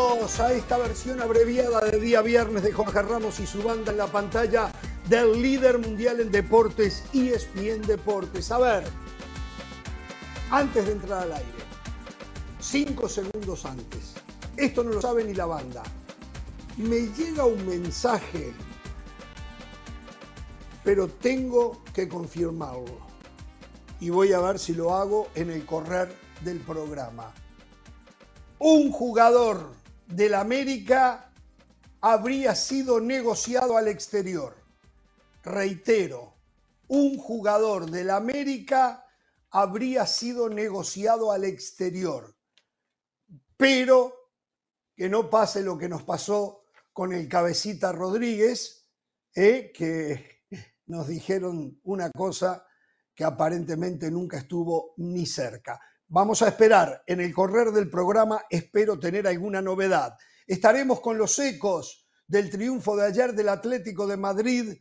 Bienvenidos a esta versión abreviada de día viernes de Jorge Ramos y su banda en la pantalla del líder mundial en deportes, ESPN Deportes. A ver, antes de entrar al aire, cinco segundos antes, esto no lo sabe ni la banda, me llega un mensaje, pero tengo que confirmarlo. Y voy a ver si lo hago en el correr del programa un jugador del América habría sido negociado al exterior. Reitero, un jugador del América habría sido negociado al exterior. Pero que no pase lo que nos pasó con el cabecita Rodríguez, eh, que nos dijeron una cosa que aparentemente nunca estuvo ni cerca. Vamos a esperar en el correr del programa, espero tener alguna novedad. Estaremos con los ecos del triunfo de ayer del Atlético de Madrid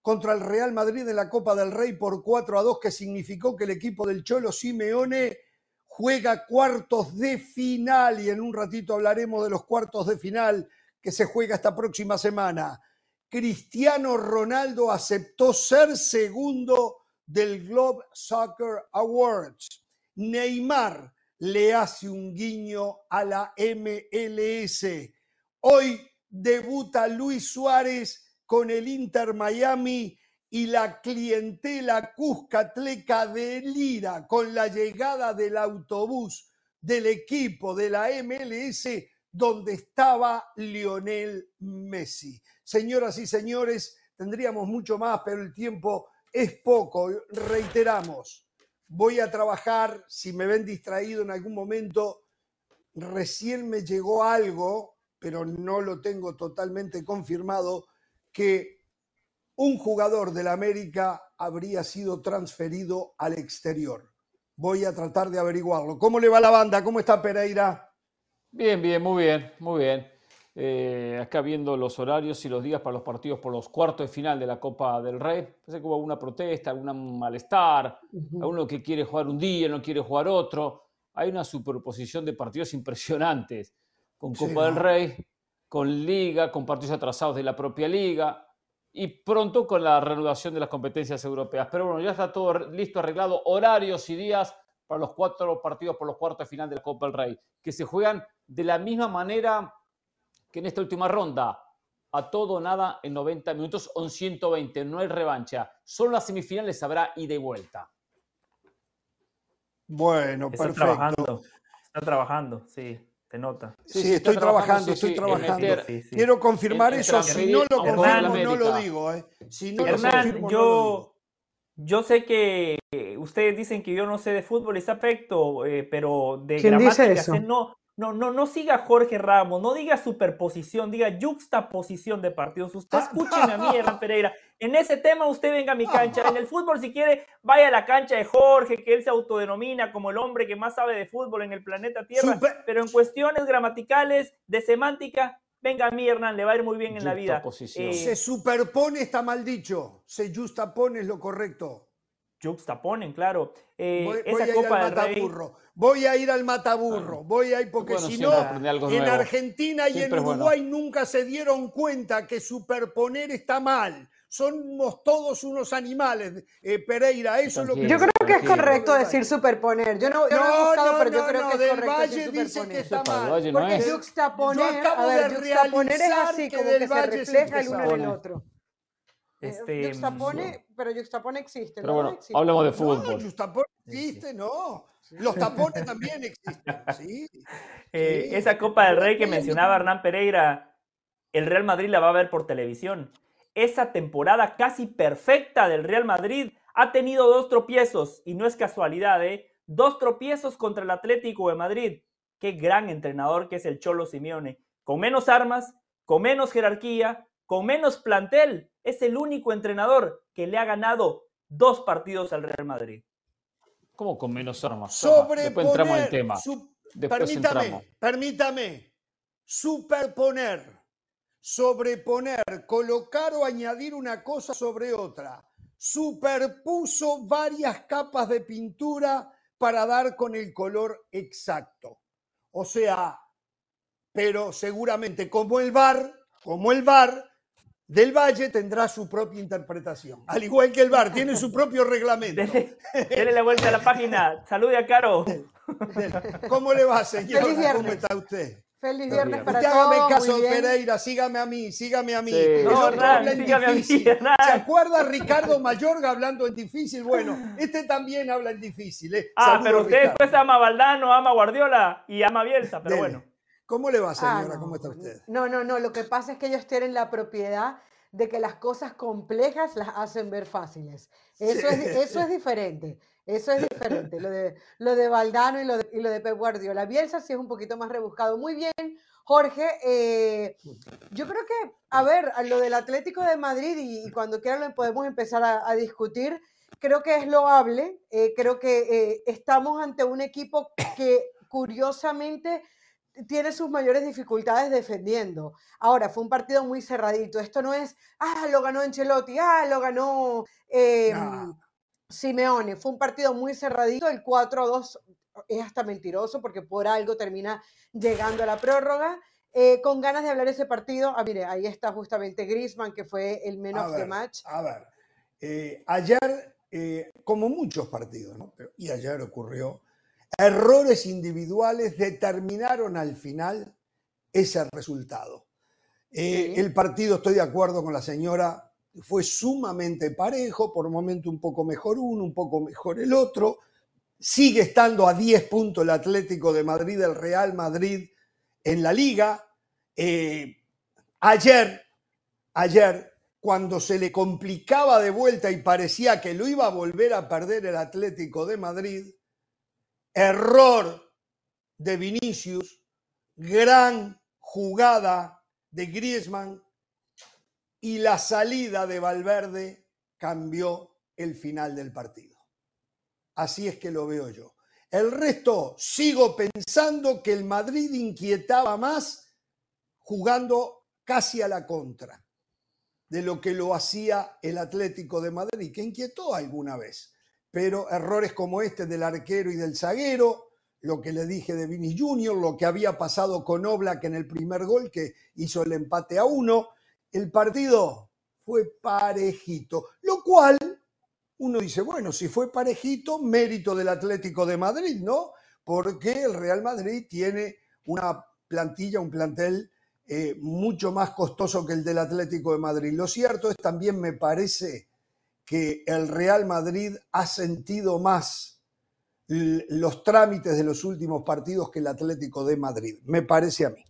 contra el Real Madrid en la Copa del Rey por 4 a 2, que significó que el equipo del Cholo Simeone juega cuartos de final y en un ratito hablaremos de los cuartos de final que se juega esta próxima semana. Cristiano Ronaldo aceptó ser segundo del Globe Soccer Awards Neymar le hace un guiño a la MLS. Hoy debuta Luis Suárez con el Inter Miami y la clientela cuscatleca de Lira con la llegada del autobús del equipo de la MLS donde estaba Lionel Messi. Señoras y señores, tendríamos mucho más, pero el tiempo es poco. Reiteramos, voy a trabajar, si me ven distraído en algún momento, recién me llegó algo, pero no lo tengo totalmente confirmado, que un jugador del América habría sido transferido al exterior. Voy a tratar de averiguarlo. ¿Cómo le va la banda? ¿Cómo está Pereira? Bien, bien, muy bien, muy bien. Eh, acá viendo los horarios y los días para los partidos por los cuartos de final de la Copa del Rey. Parece que hubo alguna protesta, algún malestar, alguno que quiere jugar un día, no quiere jugar otro. Hay una superposición de partidos impresionantes, con Copa del Rey, con Liga, con partidos atrasados de la propia Liga y pronto con la reanudación de las competencias europeas. Pero bueno, ya está todo listo, arreglado, horarios y días para los cuatro partidos por los cuartos de final de la Copa del Rey, que se juegan de la misma manera que en esta última ronda, a todo nada en 90 minutos o en 120, no hay revancha. Solo las semifinales habrá ida y vuelta. Bueno, está perfecto. Trabajando, está trabajando, sí, te nota. Sí, estoy trabajando, estoy trabajando. Quiero confirmar eso, si no lo confirmo, no lo digo. ¿eh? Si no Hernán, yo, yo sé que ustedes dicen que yo no sé de fútbol, ese aspecto, eh, pero de ¿Quién dice eso? no, no, no, no siga Jorge Ramos, no diga superposición, diga juxtaposición de partidos. Usted escúcheme a mí, Hernán Pereira. En ese tema usted venga a mi cancha. En el fútbol, si quiere, vaya a la cancha de Jorge, que él se autodenomina como el hombre que más sabe de fútbol en el planeta Tierra. Pero en cuestiones gramaticales, de semántica, venga a mí, Hernán, le va a ir muy bien en la vida. Eh, se superpone, está mal dicho. Se justapone es lo correcto. Juxtaponen, claro. Eh, voy, esa a Copa ir al mataburro. Voy a ir al mataburro. Voy a ir porque si no, en Argentina y en Uruguay nunca se dieron cuenta que superponer está mal. Somos todos unos animales, eh, Pereira. Eso es lo que yo creo que es correcto decir superponer. Yo no, yo no, he buscado, pero yo creo que es del correcto Valle dice que está mal. Porque juxtaponer, a ver, juxtaponer es así, como que se refleja el uno en el otro. Este, juxtapone, mm, pero juxtapone existe, pero ¿no? Bueno, hablemos de fútbol. No, juxtapone existe, no. Los tapones también existen, sí. Eh, esa Copa del Rey que mencionaba Hernán Pereira, el Real Madrid la va a ver por televisión. Esa temporada casi perfecta del Real Madrid ha tenido dos tropiezos, y no es casualidad, ¿eh? Dos tropiezos contra el Atlético de Madrid. Qué gran entrenador que es el Cholo Simeone. Con menos armas, con menos jerarquía, con menos plantel, es el único entrenador que le ha ganado dos partidos al Real Madrid. ¿Cómo con menos armas? Sobre Después entramos en tema. permítame, permítame. Superponer, sobreponer, colocar o añadir una cosa sobre otra. Superpuso varias capas de pintura para dar con el color exacto. O sea, pero seguramente como el VAR, como el VAR del Valle tendrá su propia interpretación. Al igual que el VAR, tiene su propio reglamento. Dele, la vuelta a la página. Salude a Caro. ¿Cómo le va, señor? ¿Cómo está usted? Feliz viernes para Usted todos. hágame caso, Pereira, sígame a mí, sígame a mí. No, sígame a mí, ¿Se acuerda Ricardo Mayorga hablando en difícil? Bueno, este también habla en difícil. ¿eh? Ah, pero usted después ama a Valdano, ama a Guardiola y ama a Bielsa, pero bueno. ¿Cómo le va, señora? Ah, ¿Cómo está usted? No, no, no. Lo que pasa es que ellos tienen la propiedad de que las cosas complejas las hacen ver fáciles. Eso, es, eso es diferente. Eso es diferente. Lo de, lo de Valdano y lo de, y lo de Pep Guardiola. Bielsa sí es un poquito más rebuscado. Muy bien, Jorge. Eh, yo creo que, a ver, lo del Atlético de Madrid y, y cuando quieran lo podemos empezar a, a discutir. Creo que es loable. Eh, creo que eh, estamos ante un equipo que curiosamente tiene sus mayores dificultades defendiendo. Ahora, fue un partido muy cerradito. Esto no es, ah, lo ganó Ancelotti, ah, lo ganó eh, no. Simeone. Fue un partido muy cerradito. El 4-2 es hasta mentiroso porque por algo termina llegando a la prórroga. Eh, con ganas de hablar ese partido, ah, mire, ahí está justamente Grisman, que fue el men of ver, the match. A ver, eh, ayer, eh, como muchos partidos, ¿no? y ayer ocurrió, errores individuales determinaron al final ese resultado. Eh. El partido, estoy de acuerdo con la señora, fue sumamente parejo, por un momento un poco mejor uno, un poco mejor el otro. Sigue estando a 10 puntos el Atlético de Madrid, el Real Madrid en la liga. Eh, ayer, ayer, cuando se le complicaba de vuelta y parecía que lo iba a volver a perder el Atlético de Madrid, error de Vinicius, gran jugada de Griezmann y la salida de Valverde cambió el final del partido. Así es que lo veo yo. El resto, sigo pensando que el Madrid inquietaba más jugando casi a la contra de lo que lo hacía el Atlético de Madrid, que inquietó alguna vez pero errores como este del arquero y del zaguero, lo que le dije de Vini Junior, lo que había pasado con Oblak en el primer gol que hizo el empate a uno, el partido fue parejito, lo cual uno dice, bueno, si fue parejito, mérito del Atlético de Madrid, ¿no? Porque el Real Madrid tiene una plantilla, un plantel eh, mucho más costoso que el del Atlético de Madrid. Lo cierto es también, me parece, que el Real Madrid ha sentido más los trámites de los últimos partidos que el Atlético de Madrid, me parece a mí.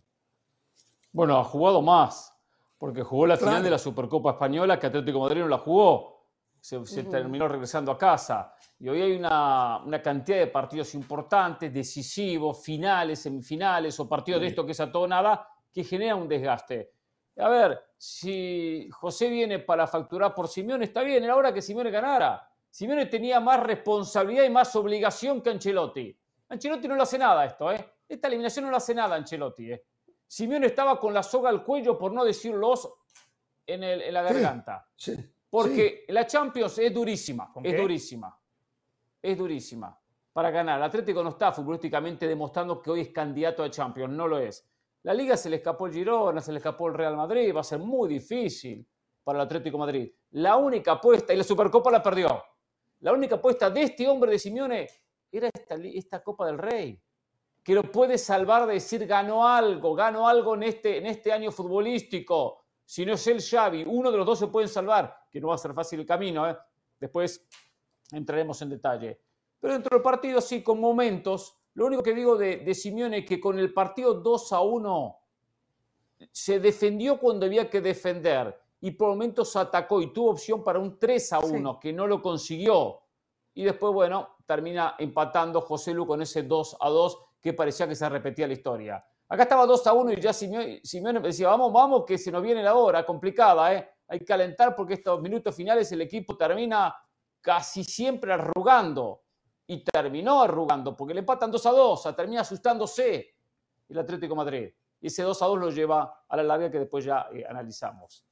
Bueno, ha jugado más, porque jugó la claro. final de la Supercopa Española, que Atlético de Madrid no la jugó, se, se uh -huh. terminó regresando a casa. Y hoy hay una, una, cantidad de partidos importantes, decisivos, finales, semifinales o partidos sí. de esto que es a todo nada, que genera un desgaste. A ver, si José viene para facturar por Simeone, está bien, era hora que Simeone ganara. Simeone tenía más responsabilidad y más obligación que Ancelotti. Ancelotti no le hace nada esto, ¿eh? Esta eliminación no le hace nada a Ancelotti, ¿eh? Simeone estaba con la soga al cuello, por no decirlo en, el, en la garganta. Sí, sí, porque sí. la Champions es durísima, es durísima. Es durísima. Para ganar, el Atlético no está futbolísticamente demostrando que hoy es candidato a Champions, no lo es. La Liga se le escapó el Girona, se le escapó el Real Madrid, va a ser muy difícil para el Atlético Madrid. La única apuesta, y la Supercopa la perdió, la única apuesta de este hombre de Simeone era esta, Copa del Rey, que lo puede salvar de decir ganó algo, ganó algo en este, en este año futbolístico. Si no es el Xavi, uno de los dos se pueden salvar, que no va a ser fácil el camino, ¿eh? después entraremos en detalle. Pero dentro del partido sí, con momentos lo único que digo de, de Simeone es que con el partido 2 a 1 se defendió cuando había que defender y por momentos atacó y tuvo opción para un 3 a 1 sí. que no lo consiguió. Y después, bueno, termina empatando José Lu con ese 2 a 2 que parecía que se repetía la historia. Acá estaba 2 a 1 y ya Simeone, Simeone decía, vamos, vamos, que se nos viene la hora, complicada, ¿eh? Hay que calentar porque estos minutos finales el equipo termina casi siempre arrugando y terminó arrugando, porque le empatan 2 a 2, termina asustándose el Atlético Madrid. Y ese 2 a 2 lo lleva a la larga que después ya eh, analizamos.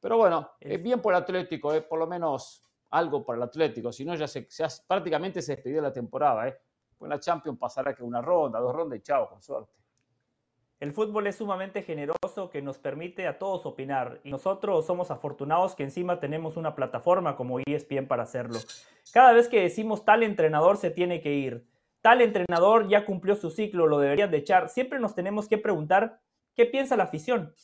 Pero bueno, es bien por el Atlético, eh, por lo menos algo para el Atlético, si no ya, se, prácticamente se despidió la temporada. Eh. Pues la Champions pasará que una ronda, dos rondas y chao, con suerte. El fútbol es sumamente generoso que nos permite a todos opinar y nosotros somos afortunados que encima tenemos una plataforma como ESPN para hacerlo. Cada vez que decimos tal entrenador se tiene que ir, tal entrenador ya cumplió su ciclo, lo deberían de echar, siempre nos tenemos que preguntar qué piensa la afición.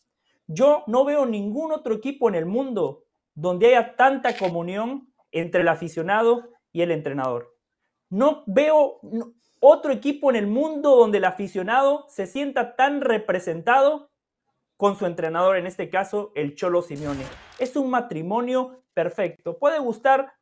Yo no veo ningún otro equipo en el mundo donde haya tanta comunión entre el aficionado y el entrenador. No veo, otro equipo en el mundo donde el aficionado se sienta tan representado con su entrenador, en este caso el Cholo Simeone. Es un matrimonio perfecto. Puede gustar,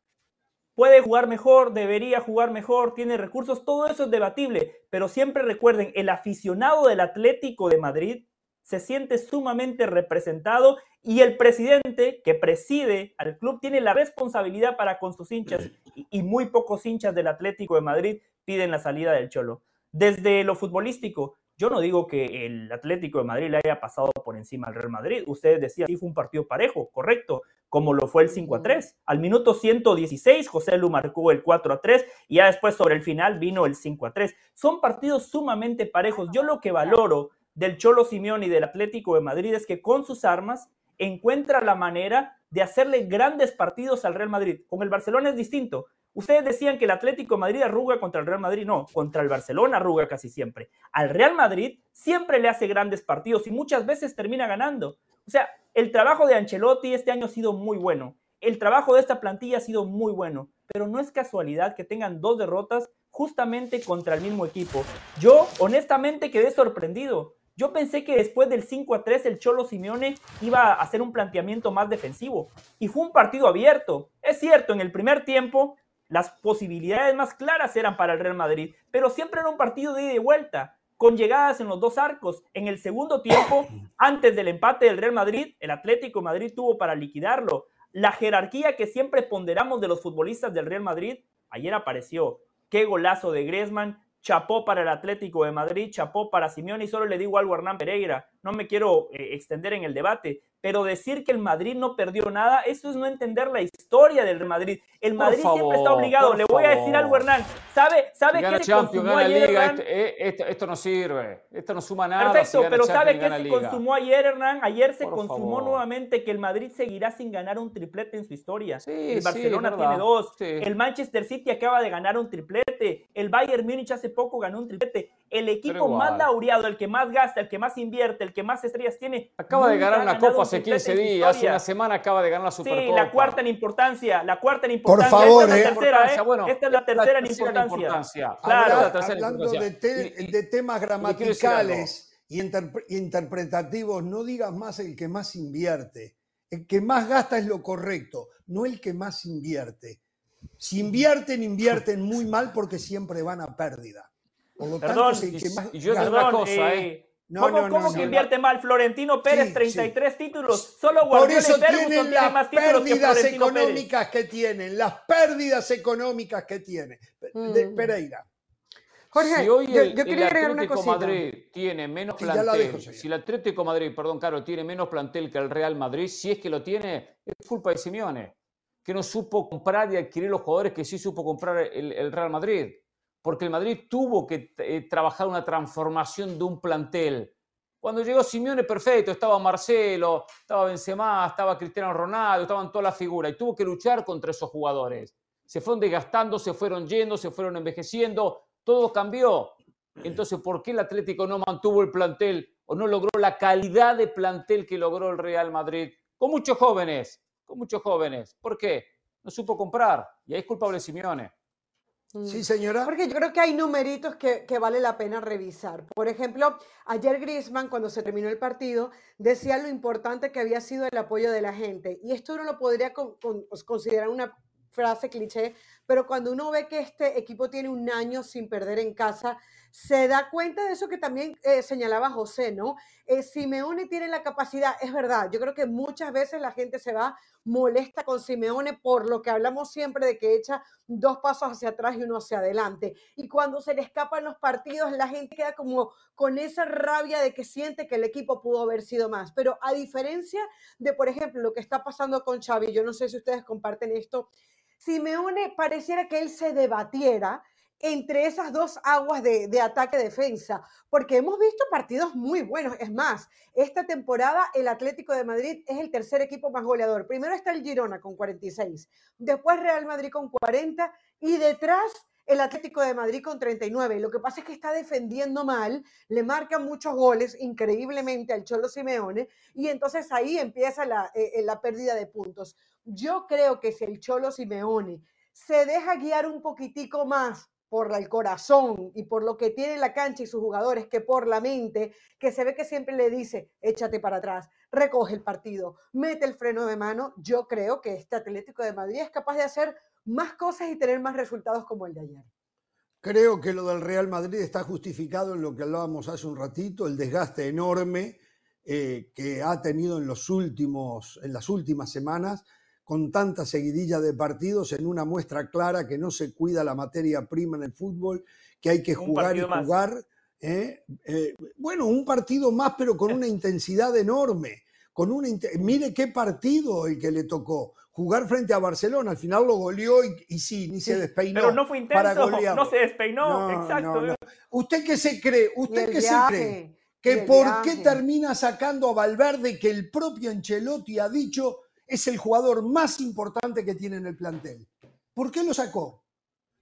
puede jugar mejor, debería jugar mejor, tiene recursos, todo eso es debatible, pero siempre recuerden, el aficionado del Atlético de Madrid se siente sumamente representado y el presidente que preside al club tiene la responsabilidad para con sus hinchas y muy pocos hinchas del Atlético de Madrid piden la salida del Cholo. Desde lo futbolístico, yo no digo que el Atlético de Madrid le haya pasado por encima al Real Madrid. Ustedes decían, sí fue un partido parejo, correcto, como lo fue el 5 a 3. Al minuto 116, José Lu marcó el 4 a 3 y ya después sobre el final vino el 5 a 3. Son partidos sumamente parejos. Yo lo que valoro del Cholo Simeón y del Atlético de Madrid es que con sus armas encuentra la manera de hacerle grandes partidos al Real Madrid. Con el Barcelona es distinto. Ustedes decían que el Atlético Madrid arruga contra el Real Madrid. No, contra el Barcelona arruga casi siempre. Al Real Madrid siempre le hace grandes partidos y muchas veces termina ganando. O sea, el trabajo de Ancelotti este año ha sido muy bueno. El trabajo de esta plantilla ha sido muy bueno. Pero no es casualidad que tengan dos derrotas justamente contra el mismo equipo. Yo honestamente quedé sorprendido. Yo pensé que después del 5 a 3 el Cholo Simeone iba a hacer un planteamiento más defensivo. Y fue un partido abierto. Es cierto, en el primer tiempo las posibilidades más claras eran para el Real Madrid, pero siempre era un partido de ida y vuelta, con llegadas en los dos arcos. En el segundo tiempo, antes del empate del Real Madrid, el Atlético Madrid tuvo para liquidarlo. La jerarquía que siempre ponderamos de los futbolistas del Real Madrid, ayer apareció. Qué golazo de Griezmann, chapó para el Atlético de Madrid, chapó para Simeone y solo le digo algo a Hernán Pereira, no me quiero eh, extender en el debate, pero decir que el Madrid no perdió nada, eso es no entender la historia del Madrid. El Madrid siempre está obligado. Le voy a decir algo, Hernán. ¿Sabe, sabe qué se consumó ayer, Hernán? Eh, esto, no sirve, esto no suma nada. Perfecto, pero ¿sabe qué se consumó ayer, Hernán? Ayer se consumó nuevamente que el Madrid seguirá sin ganar un triplete en su historia. el Barcelona tiene dos. El Manchester City acaba de ganar un triplete. El Bayern Múnich hace poco ganó un triplete. El equipo más laureado, el que más gasta, el que más invierte, el que más estrellas tiene. Acaba de ganar una copa hace 15 días, hace una semana acaba de ganar la Supercopa. Sí, la cuarta en importancia, la cuarta en importancia. Por favor, esta es la ¿eh? tercera, ¿eh? esta es la tercera, en importancia. Claro. hablando de, temas gramaticales y, interpretativos, no digas más el que más invierte. El que más gasta es lo correcto, no el que más invierte. Si invierten, invierten muy mal porque siempre van a pérdida. Por lo Perdón, tanto, que más y yo una cosa, ¿eh? ¿Cómo, que invierte mal? Florentino Pérez, 33 títulos. Solo Guardiola Por eso tienen las más pérdidas económicas que tienen, las pérdidas económicas que tiene. Mm. Pereira. Jorge, si hoy el, yo, quería agregar una cosita. Madrid tiene menos plantel, si el Atlético Madrid, perdón, Caro, tiene menos plantel que el Real Madrid, si es que lo tiene, es culpa de Simeone, que no supo comprar y adquirir los jugadores que sí supo comprar el Real Madrid porque el Madrid tuvo que eh, trabajar una transformación de un plantel. Cuando llegó Simeone, perfecto, estaba Marcelo, estaba Benzema, estaba Cristiano Ronaldo, estaban todas las figuras y tuvo que luchar contra esos jugadores. Se fueron desgastando, se fueron yendo, se fueron envejeciendo, todo cambió. Entonces, ¿por qué el Atlético no mantuvo el plantel o no logró la calidad de plantel que logró el Real Madrid? Con muchos jóvenes, con muchos jóvenes. ¿Por qué? No supo comprar y ahí es culpable Simeone. Sí, mm. señora. Porque yo creo que hay numeritos que, vale la pena revisar. Por ejemplo, ayer Griezmann, cuando se terminó el partido, decía lo importante que había sido el apoyo de la gente. Y esto uno lo podría pues, considerar una frase cliché, pero cuando uno ve que este equipo tiene un año sin perder en casa, se da cuenta de eso que también eh, señalaba José, ¿no? Eh, Simeone tiene la capacidad, es verdad, yo creo que muchas veces la gente se va molesta con Simeone por lo que hablamos siempre de que echa dos pasos hacia atrás y uno hacia adelante. Y cuando se le escapan los partidos, la gente queda como con esa rabia de que siente que el equipo pudo haber sido más. Pero a diferencia de, por ejemplo, lo que está pasando con Xavi, yo no sé si ustedes comparten esto, Simeone pareciera que él se debatiera entre esas dos aguas de, de ataque-defensa, porque hemos visto partidos muy buenos. Es más, esta temporada el Atlético de Madrid es el tercer equipo más goleador. Primero está el Girona con 46, después Real Madrid con 40 y detrás el Atlético de Madrid con 39. Lo que pasa es que está defendiendo mal, le marcan muchos goles increíblemente al Cholo Simeone y entonces ahí empieza la, eh, eh, la pérdida de puntos. Yo creo que si el Cholo Simeone se deja guiar un poquitico más por el corazón y por lo que tiene la cancha y sus jugadores que por la mente, que se ve que siempre le dice, échate para atrás, recoge el partido, mete el freno de mano, yo creo que este Atlético de Madrid es capaz de hacer más cosas y tener más resultados como el de ayer. Creo que lo del Real Madrid está justificado en lo que hablábamos hace un ratito, el desgaste enorme eh, que ha tenido en, los últimos, en las últimas semanas con tanta seguidilla de partidos en una muestra clara que no se cuida la materia prima en el fútbol, que hay que jugar y jugar. ¿eh? Eh, bueno, un partido más, pero con una intensidad enorme. Con una Mire qué partido el que le tocó. Jugar frente a Barcelona, al final lo goleó y, sí, ni se despeinó. Pero no fue intenso, no se despeinó, exacto. ¿Usted qué se cree? ¿Usted qué se cree? Que por qué termina sacando a Valverde que el propio Ancelotti ha dicho es el jugador más importante que tiene en el plantel. ¿Por qué lo sacó?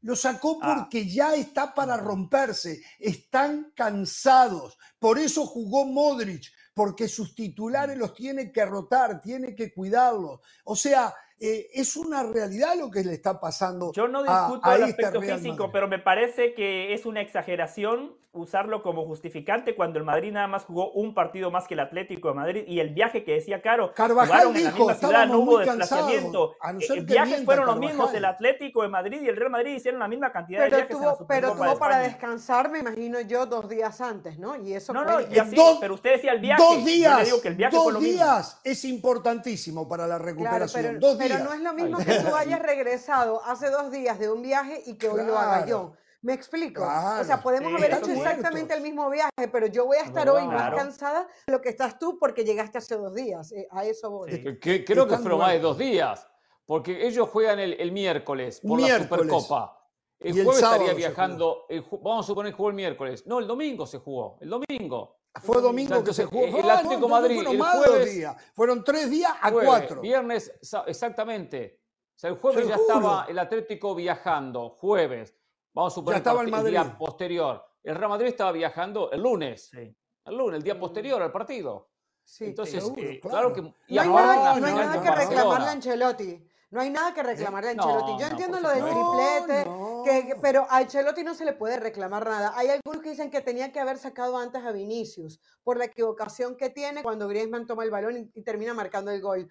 Lo sacó ah. porque ya está para romperse, están cansados. Por eso jugó Modric, porque sus titulares los tiene que rotar, tiene que cuidarlos. O sea, eh, es una realidad lo que le está pasando. Yo no discuto el este aspecto físico, pero me parece que es una exageración usarlo como justificante cuando el Madrid nada más jugó un partido más que el Atlético de Madrid y el viaje que decía Caro, Carvajal dijo, en la no hubo desplazamiento. Eh, viajes fueron los mismos, el Atlético de Madrid y el Real Madrid hicieron la misma cantidad de viajes. Tuvo, pero tuvo para descansar, me imagino yo, dos días antes, ¿no? Y eso no, no, y así, pero usted decía el viaje. Dos días, digo que el viaje dos días es importantísimo para la recuperación. dos días. Pero no es lo mismo que tú hayas regresado hace dos días de un viaje y que hoy lo haga yo. ¿Me explico? o sea, podemos haber hecho exactamente el mismo viaje, pero yo voy a estar hoy más cansada de lo que estás tú porque llegaste hace dos días. Eh, a eso voy. creo que fueron más de dos días, porque ellos juegan el, miércoles por la Supercopa. El jueves estaría viajando, vamos a suponer que jugó el miércoles. No, el domingo se jugó, el domingo. Fue domingo que se jugó. El Atlético Madrid, el jueves. Fueron tres días a cuatro. Viernes, exactamente. O sea, el jueves ya estaba el Atlético viajando, jueves. Vamos a suponer estaba el, día posterior. El Real Madrid estaba viajando el lunes. El lunes, el día posterior al partido. Sí, Entonces, eh, claro que. no hay nada, que reclamarle a Ancelotti. No hay nada que reclamarle a Ancelotti. Yo entiendo lo del triplete, pero a Ancelotti no se le puede reclamar nada. Hay algunos que dicen que tenía que haber sacado antes a Vinicius por la equivocación que tiene cuando Griezmann toma el balón y termina marcando el gol.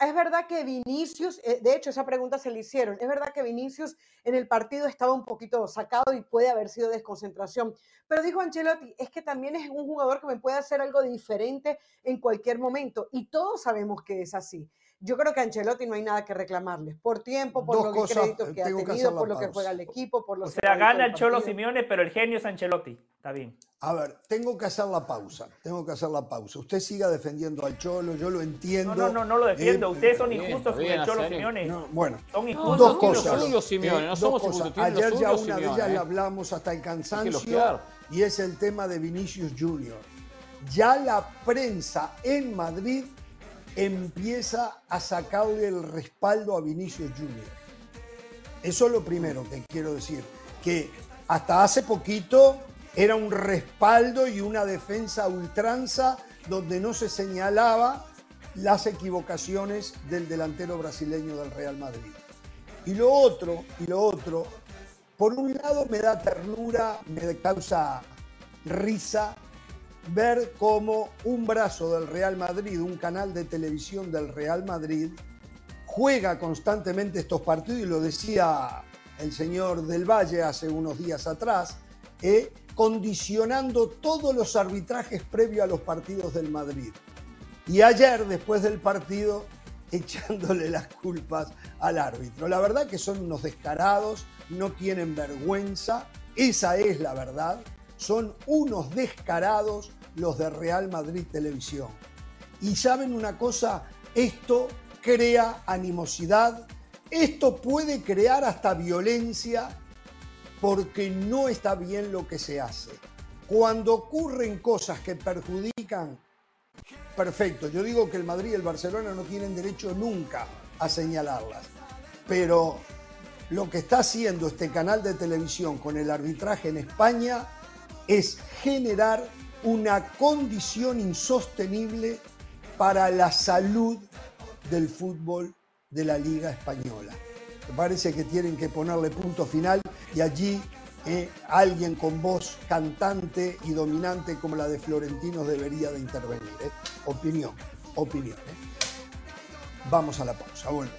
Es verdad que Vinicius, eh, de hecho esa pregunta se le hicieron, es verdad que Vinicius en el partido estaba un poquito sacado y puede haber sido desconcentración, pero dijo Ancelotti, es que también es un jugador que me puede hacer algo diferente en cualquier momento y todos sabemos que es así. Yo creo que a Ancelotti no hay nada que reclamarle, por tiempo, por los créditos que ha tenido, por lo que juega el equipo, por los... O sea, gana el Cholo Simeone, pero el genio es Ancelotti, está bien. A ver, tengo que hacer la pausa, tengo que hacer la pausa. Usted siga defendiendo al Cholo, yo lo entiendo. No, no, no, no lo defiendo. Eh, Ustedes son injustos con el Cholo Simeone. bueno, son injustos. dos cosas. Los Simeone, no somos cosas. Ayer ya una de ellas le hablamos hasta el cansancio y es el tema de Vinicius Junior. Ya la prensa en Madrid empieza a sacarle el respaldo a Vinicius Junior. Eso es lo primero que quiero decir, que hasta hace poquito era un respaldo y una defensa ultranza donde no se señalaba las equivocaciones del delantero brasileño del Real Madrid. Y lo otro, y lo otro, por un lado me da ternura, me causa risa ver cómo un brazo del Real Madrid, un canal de televisión del Real Madrid, juega constantemente estos partidos, y lo decía el señor del Valle hace unos días atrás, eh, condicionando todos los arbitrajes previos a los partidos del Madrid. Y ayer, después del partido, echándole las culpas al árbitro. La verdad que son unos descarados, no tienen vergüenza, esa es la verdad, son unos descarados los de Real Madrid Televisión. Y saben una cosa, esto crea animosidad, esto puede crear hasta violencia porque no está bien lo que se hace. Cuando ocurren cosas que perjudican, perfecto. Yo digo que el Madrid y el Barcelona no tienen derecho nunca a señalarlas. Pero lo que está haciendo este canal de televisión con el arbitraje en España es generar una condición insostenible para la salud del fútbol de la Liga Española. Me parece que tienen que ponerle punto final y allí eh, alguien con voz cantante y dominante como la de Florentinos debería de intervenir. eh. Opinión, opinión. eh. Vamos a la pausa, volvemos.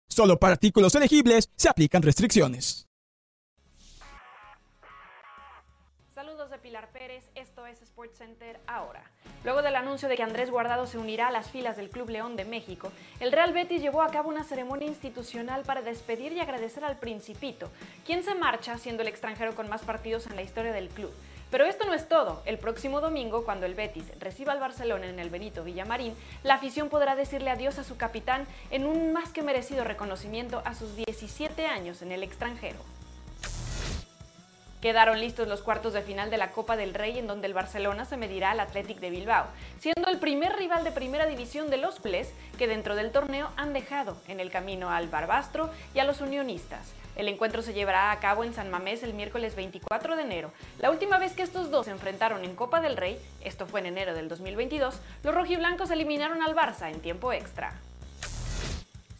Solo para artículos elegibles se aplican restricciones. Saludos de Pilar Pérez, esto es Sports Center ahora. Luego del anuncio de que Andrés Guardado se unirá a las filas del Club León de México, el Real Betis llevó a cabo una ceremonia institucional para despedir y agradecer al Principito, quien se marcha siendo el extranjero con más partidos en la historia del club. Pero esto no es todo. El próximo domingo, cuando el Betis reciba al Barcelona en el Benito Villamarín, la afición podrá decirle adiós a su capitán en un más que merecido reconocimiento a sus 17 años en el extranjero. Quedaron listos los cuartos de final de la Copa del Rey en donde el Barcelona se medirá al Athletic de Bilbao, siendo el primer rival de primera división de los culés que dentro del torneo han dejado en el camino al Barbastro y a los unionistas. El encuentro se llevará a cabo en San Mamés el miércoles 24 de enero. La última vez que estos dos se enfrentaron en Copa del Rey, esto fue en enero del 2022, los rojiblancos eliminaron al Barça en tiempo extra.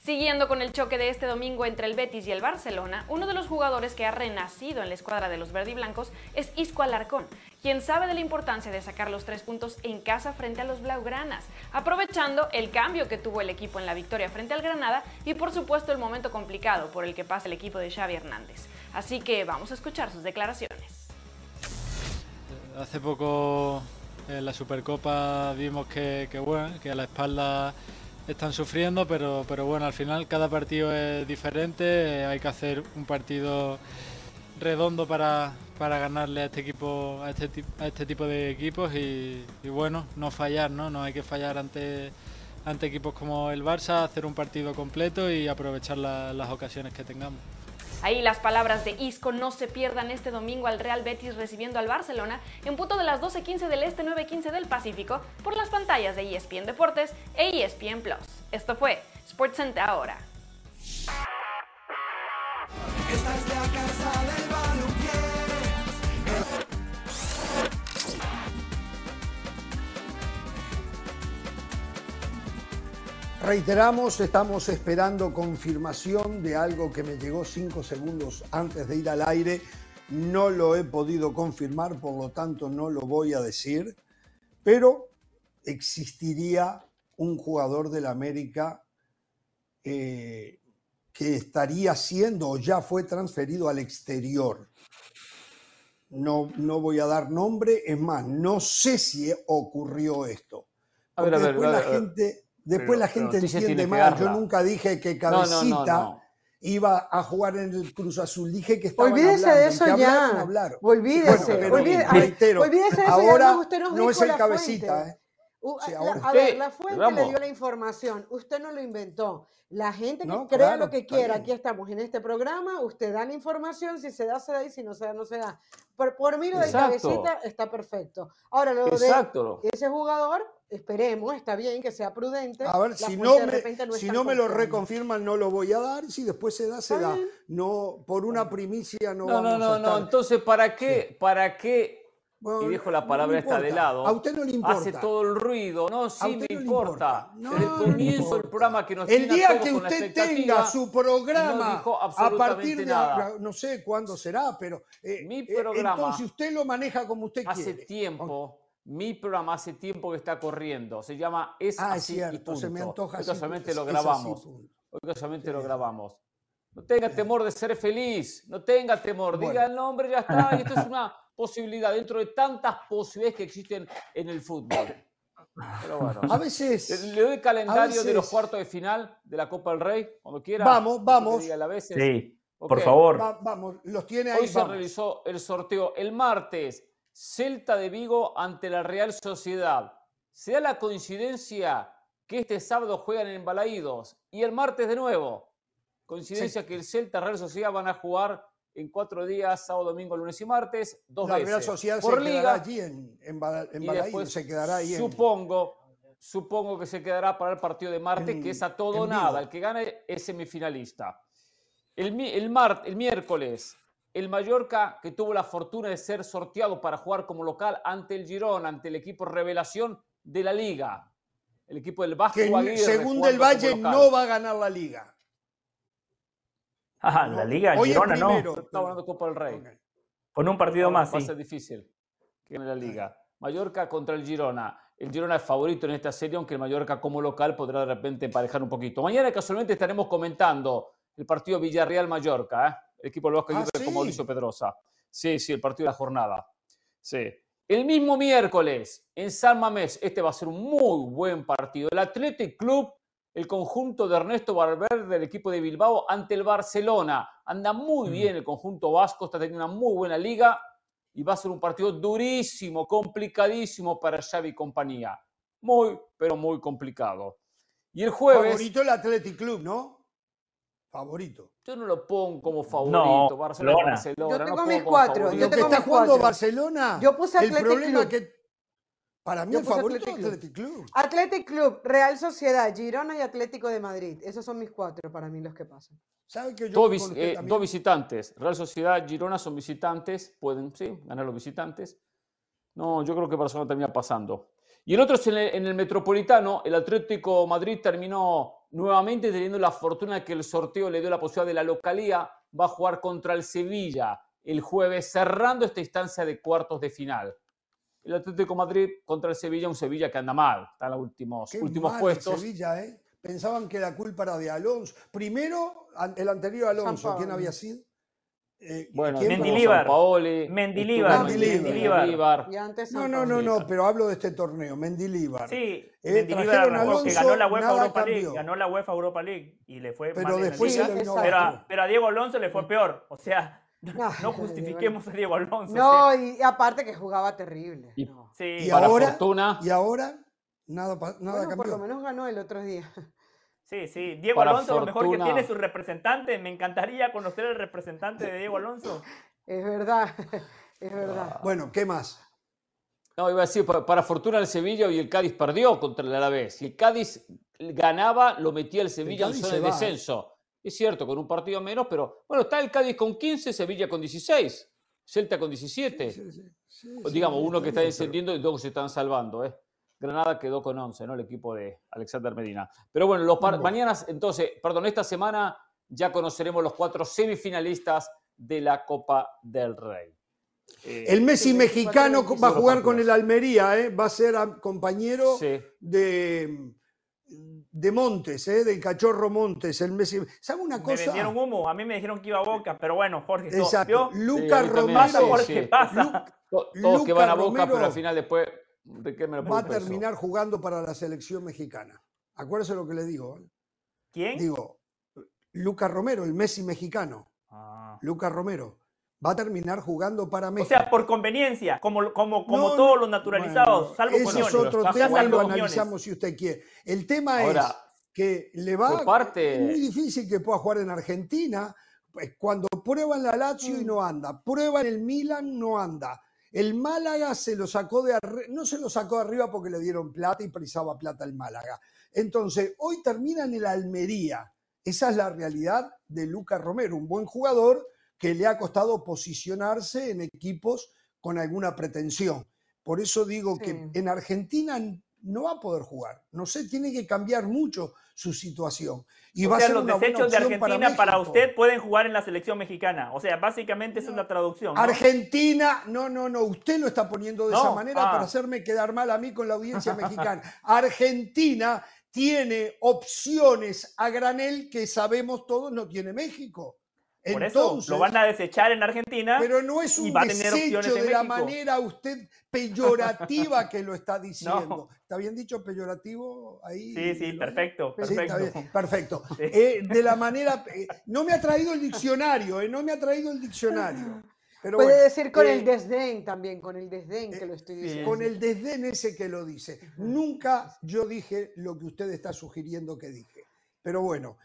Siguiendo con el choque de este domingo entre el Betis y el Barcelona, uno de los jugadores que ha renacido en la escuadra de los verdiblancos es Isco Alarcón, quien sabe de la importancia de sacar los tres puntos en casa frente a los blaugranas, aprovechando el cambio que tuvo el equipo en la victoria frente al Granada y por supuesto el momento complicado por el que pasa el equipo de Xavi Hernández. Así que vamos a escuchar sus declaraciones. Hace poco en la Supercopa vimos que, que, bueno, que a la espalda están sufriendo, pero, pero bueno, al final cada partido es diferente, hay que hacer un partido redondo para, para ganarle a este equipo, a este, a este tipo de equipos y, y bueno, no fallar, ¿no? No hay que fallar ante, ante equipos como el Barça, hacer un partido completo y aprovechar la- las ocasiones que tengamos. Ahí las palabras de Isco no se pierdan este domingo al Real Betis recibiendo al Barcelona en punto de las 12.15 del Este, 9.15 del Pacífico por las pantallas de ESPN Deportes e ESPN Plus. Esto fue SportsCenter ahora. Reiteramos, estamos esperando confirmación de algo que me llegó cinco segundos antes de ir al aire. No lo he podido confirmar, por lo tanto no lo voy a decir, pero existiría un jugador del América eh, que estaría siendo o ya fue transferido al exterior. No, no voy a dar nombre, es más, no sé si ocurrió esto. A ver, a Porque ver, después a la ver, a ver. gente, después Pero la gente entiende mal. Yo nunca dije que No, no, no, Cabecita no. iba a jugar en el Cruz Azul. Dije que estaban Olvídese hablando, de eso que ya. hablaron. Olvídese. Bueno, olvídese, reitero, olvídese de eso ahora además usted nos no es el cabecita, fuente. ¿eh? U- Sí, la- a ver, la fuente Rambo. le dio la información, usted no lo inventó. La gente que No, crea claro, lo que quiera, bien. aquí estamos en este programa, usted da la información, si se da, se da, y si no se da, no se da. Por, por mí lo del Exacto. cabecita está perfecto. Ahora, lo Exacto. de ese jugador esperemos, está bien que sea prudente. A ver, la si no me, no si no me lo reconfirman, no lo voy a dar. Si después se da, se da. No, por una primicia no, No, no, vamos no, a no. Entonces, ¿para qué? ¿Para qué? Bueno, Y dejo la no palabra me esta de lado. A usted no le importa. Hace todo el ruido. No, sí me no importa. importa. No, Desde el no comienzo del importa. programa que nos El día que usted tenga su no programa, a partir de nada. no sé cuándo será, pero eh, Mi eh, programa entonces usted lo maneja como usted Hace quiere. tiempo, mi programa hace tiempo que está corriendo. Se llama Es Ah, es así y cierto, se me punto. antoja Hoy así, casualmente lo grabamos. punto. Hoy casualmente lo grabamos. No tenga temor de ser feliz, no tenga temor. Diga el nombre, ya está. Y esto es una posibilidad dentro de tantas posibilidades que existen en el fútbol. Pero bueno. A veces. Le doy el calendario de los cuartos de final de la Copa del Rey, cuando quiera. Vamos, vamos. veces. Sí, por favor. va- vamos, los tiene ahí. Hoy se realizó el sorteo el martes. Celta de Vigo ante la Real Sociedad. Se da la coincidencia que este sábado juegan en Balaídos y el martes de nuevo. Coincidencia Sí. que el Celta Real Sociedad van a jugar en cuatro días, sábado, domingo, lunes y martes, dos La veces. Real Sociedad por se liga quedará allí en, en, Balaídos, se quedará ahí en- supongo, supongo que se quedará para el partido de martes, que es a todo o nada. El que gane es semifinalista. El, mi- el, mar- el miércoles, el Mallorca, que tuvo la fortuna de ser sorteado para jugar como local ante el Girón, ante el equipo revelación de la Liga. El equipo del Vasco que Aguirre según del Valle no va a ganar la liga. No, la Liga hoy Girona no. Está hablando Copa del Rey. Ok. Con un partido Ahora más, Va a ser difícil que gane la Liga. Mallorca contra el Girona. El Girona es favorito en esta serie, aunque el Mallorca como local podrá de repente emparejar un poquito. Mañana casualmente estaremos comentando el partido Villarreal-Mallorca, ¿eh? El equipo del Vasco Ah, Aguirre con ¿sí? Mauricio Pedrosa. Sí, sí, el partido de la jornada. Sí. El mismo miércoles en San Mamés, este va a ser un muy buen partido. El Athletic Club, el conjunto de Ernesto Valverde del equipo de Bilbao ante el Barcelona. Anda muy Mm. bien el conjunto vasco, está teniendo una muy buena liga y va a ser un partido durísimo, complicadísimo para Xavi y compañía. Muy, pero muy complicado. Y el jueves, Favorito el Athletic Club, ¿no? Favorito. yo no lo pongo como favorito. No, Barcelona, Barcelona. Barcelona. Yo no tengo pongo mis cuatro, yo tengo está mis jugando cuatro. Barcelona. Yo puse el Athletic problema Club. que para mí Yo el puse favorito es Athletic Athletic Club. Athletic Club, Real Sociedad, Girona y Atlético de Madrid. Esos son mis cuatro para mí los que pasan. ¿Sabe que yo Dos, eh, dos visitantes. Real Sociedad, Girona son visitantes. Pueden, sí, ganar los visitantes. No, yo creo que Barcelona termina pasando. Y el otro es en el, en el Metropolitano. El Atlético Madrid terminó nuevamente teniendo la fortuna de que el sorteo le dio la posibilidad de la localía. Va a jugar contra el Sevilla el jueves, cerrando esta instancia de cuartos de final. El Atlético Madrid contra el Sevilla, un Sevilla que anda mal, está en los últimos, Qué últimos mal puestos. Sevilla, ¿eh? Pensaban que la culpa era de Alonso. Primero, el anterior Alonso, ¿quién había sido? Eh, Bueno, ¿quién estuvo Mendilibar. Sampaoli, Mendilibar, Mendilibar. Mendilibar. Y antes No, no, no, no, pero hablo de este torneo, Mendilibar. Sí, Eh, Mendilibar trajeron a arrancó, que Alonso, ganó la UEFA Europa League, cambió. ganó la UEFA Europa League y le fue Pero mal en la después liga. pero, a, pero a Diego Alonso le fue peor. O sea, Ah, no justifiquemos a Diego Alonso. o No, sea, y aparte que jugaba terrible. Y- no. sí. Y Para ahora, fortuna, y ahora nada, nada Bueno, por cambió. lo menos ganó el otro día. Sí, sí. Diego Para Alonso, lo mejor que fortuna- tiene su representante. Me encantaría conocer el representante de Diego Alonso. Es verdad, es verdad. Bueno, ¿qué más? no, iba a decir, para, para fortuna el Sevilla y el Cádiz perdió contra el Alavés. Si el Cádiz ganaba, lo metía el Sevilla en zona de descenso. Es cierto, con un partido menos, pero bueno, está el Cádiz con 15, Sevilla con 16, Celta con 17. Sí, sí, sí, O sí, digamos, uno que está descendiendo y dos que se están salvando. ¿eh? Granada quedó con 11, ¿no? El equipo de Alexander Medina. Pero bueno, los par- Bueno. mañana, entonces, perdón, esta semana ya conoceremos los cuatro semifinalistas de la Copa del Rey. Eh, El Messi mexicano 24, va a jugar 25 con el Almería, ¿eh? va a ser a- compañero sí. de, de Montes, ¿eh? del cachorro Montes. El Messi. ¿Sabe una Me cosa? vendieron humo. A mí me dijeron que iba a Boca, pero bueno, Jorge, Exacto. ¿vio? Lucas Sí, también, Pasa, Romero Jorge, sí. pasa. To- Todos que van a Luca Boca, pero al Romero final después Lo va a terminar jugando para la selección mexicana. Acuérdese lo que le digo. ¿eh? ¿Quién? Digo, Lucas Romero, el Messi mexicano. Ah. Lucas Romero. Va a terminar jugando para O México. sea, por conveniencia, como, como, como No, todos los naturalizados, bueno, salvo ese Quiñones. es otro tema lo Quiñones. analizamos si usted quiere. El tema Ahora, es que le va por parte- es muy difícil que pueda jugar en Argentina. pues, Cuando prueba en la Lazio y Mm. no anda, prueba en el Milan, no anda. El Málaga se lo sacó de arriba, no se lo sacó de arriba porque le dieron plata y precisaba plata el Málaga. Entonces, hoy termina en el Almería. Esa es la realidad de Lucas Romero, un buen jugador que le ha costado posicionarse en equipos con alguna pretensión. Por eso digo que en Argentina no va a poder jugar. No sé, tiene que cambiar mucho su situación. Y va a ser los desechos de Argentina para, usted pueden jugar en la selección mexicana. O sea, básicamente es una traducción. Argentina, no, no, no, usted lo está poniendo de esa manera para ah. hacerme quedar mal a mí con la audiencia mexicana. Argentina tiene opciones a granel que sabemos todos no tiene México. Por eso lo van a desechar en Argentina. Pero no es un desecho de la manera usted peyorativa que lo está diciendo. ¿Está bien dicho peyorativo ahí? Sí, sí, perfecto. Perfecto. perfecto. Eh, de la manera. Eh, no me ha traído el diccionario, eh, no me ha traído el diccionario. Puede decir con el desdén también, con el desdén que lo estoy diciendo. Con el desdén ese que lo dice. Nunca yo dije lo que usted está sugiriendo que dije. Pero bueno.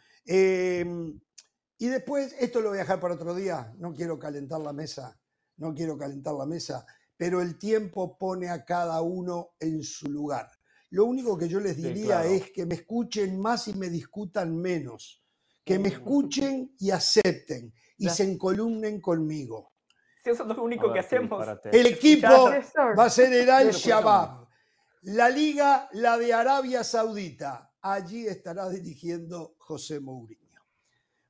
Y después, esto lo voy a dejar para otro día, no quiero calentar la mesa, no quiero calentar la mesa, pero el tiempo pone a cada uno en su lugar. Lo único que yo les diría es que me escuchen más y me discutan menos, que me escuchen y acepten y se encolumnen conmigo. eso es lo único que hacemos. El equipo va a ser el Al-Shabaab. La liga, la de Arabia Saudita. Allí estará dirigiendo José Mourinho.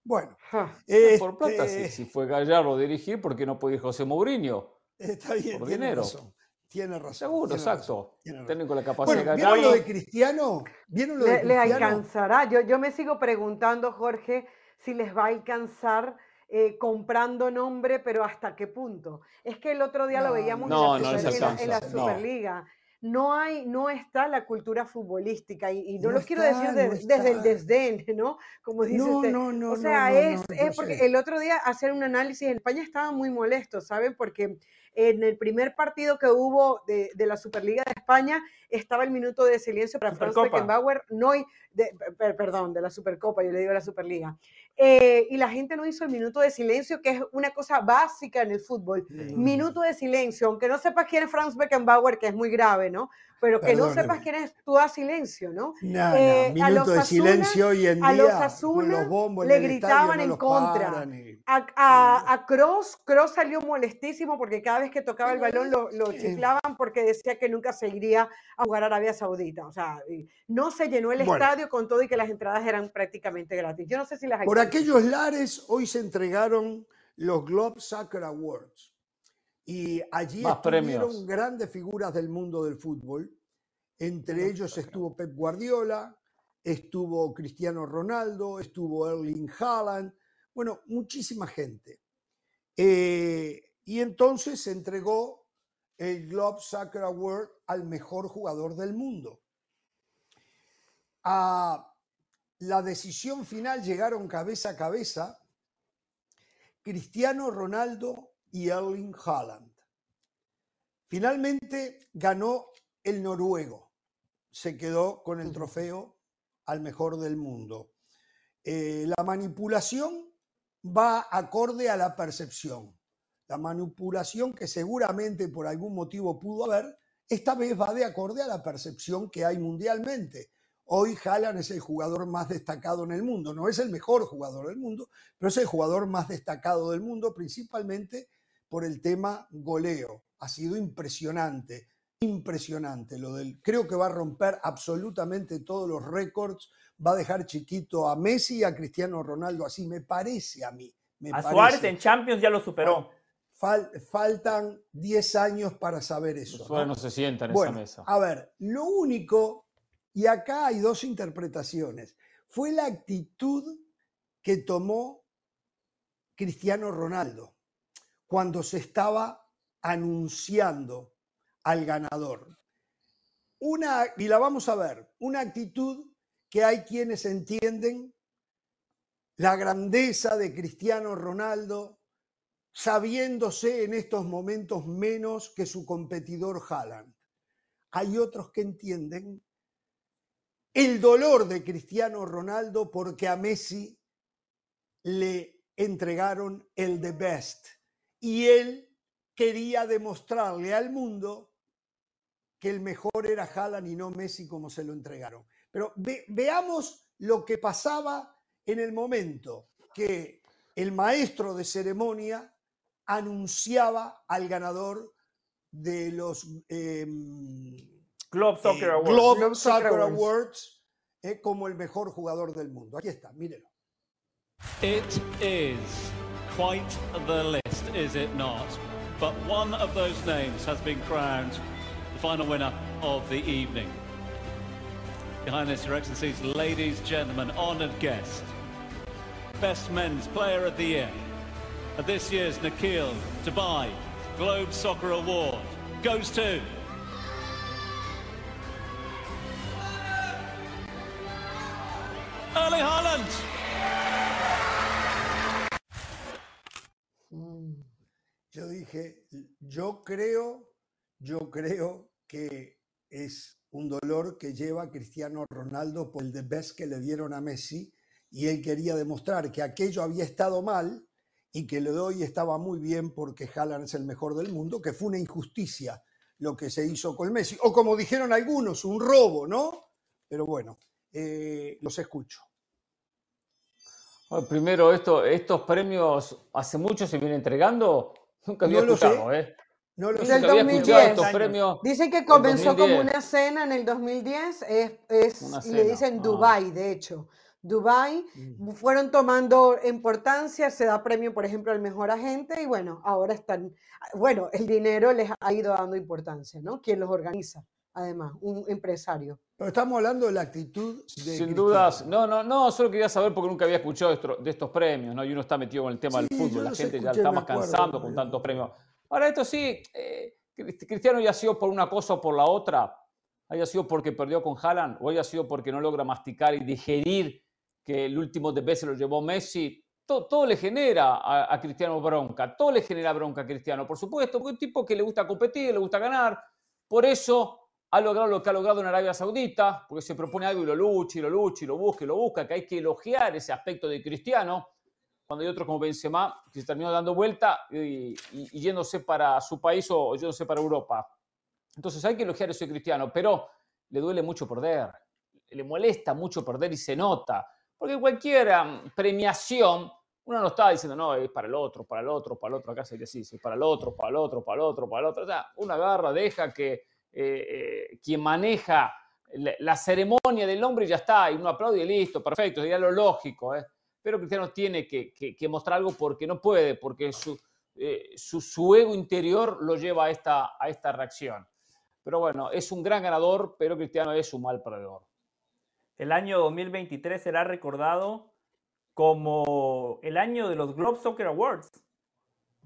Bueno. por plata, si, este fue Gallardo dirigir, ¿por qué no puede ir José Mourinho? Está bien, por tiene dinero. razón. Tiene razón. Seguro, exacto. Tiene con la capacidad bueno, ¿Vieron lo de Cristiano? ¿Vieron lo de le, alcanzará. Yo, yo me sigo preguntando, Jorge, si les va a alcanzar eh, comprando nombre, pero hasta qué punto. Es que el otro día lo veíamos en, la, Superliga no hay, no está la cultura futbolística y, no, lo quiero decir desde el desdén, ¿no? Como dice usted. o sea, es, es porque el otro día hacer un análisis en España estaba muy molesto, ¿saben? Porque en el primer partido que hubo de, la Superliga de España estaba el minuto de silencio para Franz Beckenbauer, no, de, perdón, de la Supercopa, yo le digo la Superliga. Eh, y la gente no hizo el minuto de silencio, que es una cosa básica en el fútbol. Minuto de silencio, aunque no sepas quién es Franz Beckenbauer, que es muy grave, ¿no? pero que no sepas quién es, tú das silencio, ¿no? No, eh, minuto de silencio hoy en día. A los Asuna le gritaban en contra. A, a, Cross, Cross salió molestísimo porque cada vez que tocaba el balón lo, lo chiflaban porque decía que nunca seguiría a jugar a Arabia Saudita. O sea, no se llenó el estadio con todo y que las entradas eran prácticamente gratis. Yo no sé si las Por aquellos lares hoy se entregaron los Globe Soccer Awards. Y allí estuvieron grandes figuras del mundo del fútbol. Entre ellos estuvo Pep Guardiola, estuvo Cristiano Ronaldo, estuvo Erling Haaland, bueno, muchísima gente. Eh, y entonces se entregó el Globe Soccer Award al mejor jugador del mundo. A la decisión final llegaron cabeza a cabeza Cristiano Ronaldo y Erling Haaland. Finalmente ganó el noruego, se quedó con el trofeo al mejor del mundo. Eh, la manipulación va acorde a la percepción. La manipulación que seguramente por algún motivo pudo haber, esta vez va de acorde a la percepción que hay mundialmente. Hoy Haaland es el jugador más destacado en el mundo. No es el mejor jugador del mundo, pero es el jugador más destacado del mundo, principalmente por el tema goleo. Ha sido impresionante, impresionante. Lo del, creo que va a romper absolutamente todos los récords, va a dejar chiquito a Messi y a Cristiano Ronaldo, así me parece a mí. a Suárez en Champions ya lo superó. Faltan 10 años para saber eso. Suárez no, se sienta en esa mesa. A ver, lo único, y acá hay dos interpretaciones, fue la actitud que tomó Cristiano Ronaldo cuando se estaba anunciando al ganador. Una, y la vamos a ver, una actitud que hay quienes entienden la grandeza de Cristiano Ronaldo, sabiéndose en estos momentos menos que su competidor Haaland. Hay otros que entienden el dolor de Cristiano Ronaldo porque a Messi le entregaron el the best y él quería demostrarle al mundo que el mejor era Haaland y no Messi como se lo entregaron. Pero veamos lo que pasaba en el momento que el maestro de ceremonia anunciaba al ganador de los em, Globe Soccer Awards, eh, como el mejor jugador del mundo. Aquí está, mírelo. It is quite the list, is it not? But one of those names has been crowned the final winner of the evening. Behind this, Your Excellencies, ladies, gentlemen, honoured guest, Best Men's Player of the Year at this year's Nikhil Dubai Globe Soccer Award goes to Erling Haaland. Yo dije, yo creo, yo creo que es un dolor que lleva Cristiano Ronaldo por el de best que le dieron a Messi y él quería demostrar que aquello había estado mal y que le doy estaba muy bien porque Haaland es el mejor del mundo, que fue una injusticia lo que se hizo con Messi, o como dijeron algunos, un robo, ¿no? Pero bueno, eh, los escucho. Primero, esto, estos premios hace mucho se vienen entregando. Nunca había escuchado, ¿eh? No lo sé. Dicen que comenzó como una cena en el 2010, es, es y le dicen ah. Dubai, de hecho. Dubai mm. fueron tomando importancia, se da premio, por ejemplo, al mejor agente y bueno, ahora están, bueno, el dinero les ha ido dando importancia, ¿no? ¿Quién los organiza? Además, un empresario. Pero estamos hablando de la actitud de. Sin dudas. No, no, no, solo quería saber porque nunca había escuchado de estos premios, ¿no? Y uno está metido con el tema del fútbol, la gente ya está más cansando con tantos premios. Ahora, esto sí, eh, Cristiano ya ha sido por una cosa o por la otra, haya sido porque perdió con Haaland o haya sido porque no logra masticar y digerir que el último de se lo llevó Messi, todo, le genera a, Cristiano bronca, todo le genera bronca a Cristiano, por supuesto, porque es un tipo que le gusta competir, le gusta ganar, por eso ha logrado lo que ha logrado en Arabia Saudita, porque se propone algo y lo lucha y lo lucha y lo busca y lo busca, que hay que elogiar ese aspecto de Cristiano, cuando hay otros como Benzema que se terminó dando vuelta y, yéndose para su país o, yéndose para Europa. Entonces hay que elogiar ese Cristiano, pero le duele mucho perder, le molesta mucho perder y se nota. Porque cualquier premiación, uno no está diciendo, no, es para el otro, para el otro, para el otro, acá se dice, sí, para el otro, para el otro, para el otro, para el otro. O sea, uno agarra, deja que eh, eh, quien maneja la, ceremonia del hombre ya está, y uno aplaude y listo, perfecto, sería lo lógico. ¿eh? Pero Cristiano tiene que, mostrar algo porque no puede, porque su, ego interior lo lleva a esta reacción. Pero bueno, es un gran ganador, pero Cristiano es un mal perdedor el año 2023 será recordado como el año de los Globe Soccer Awards,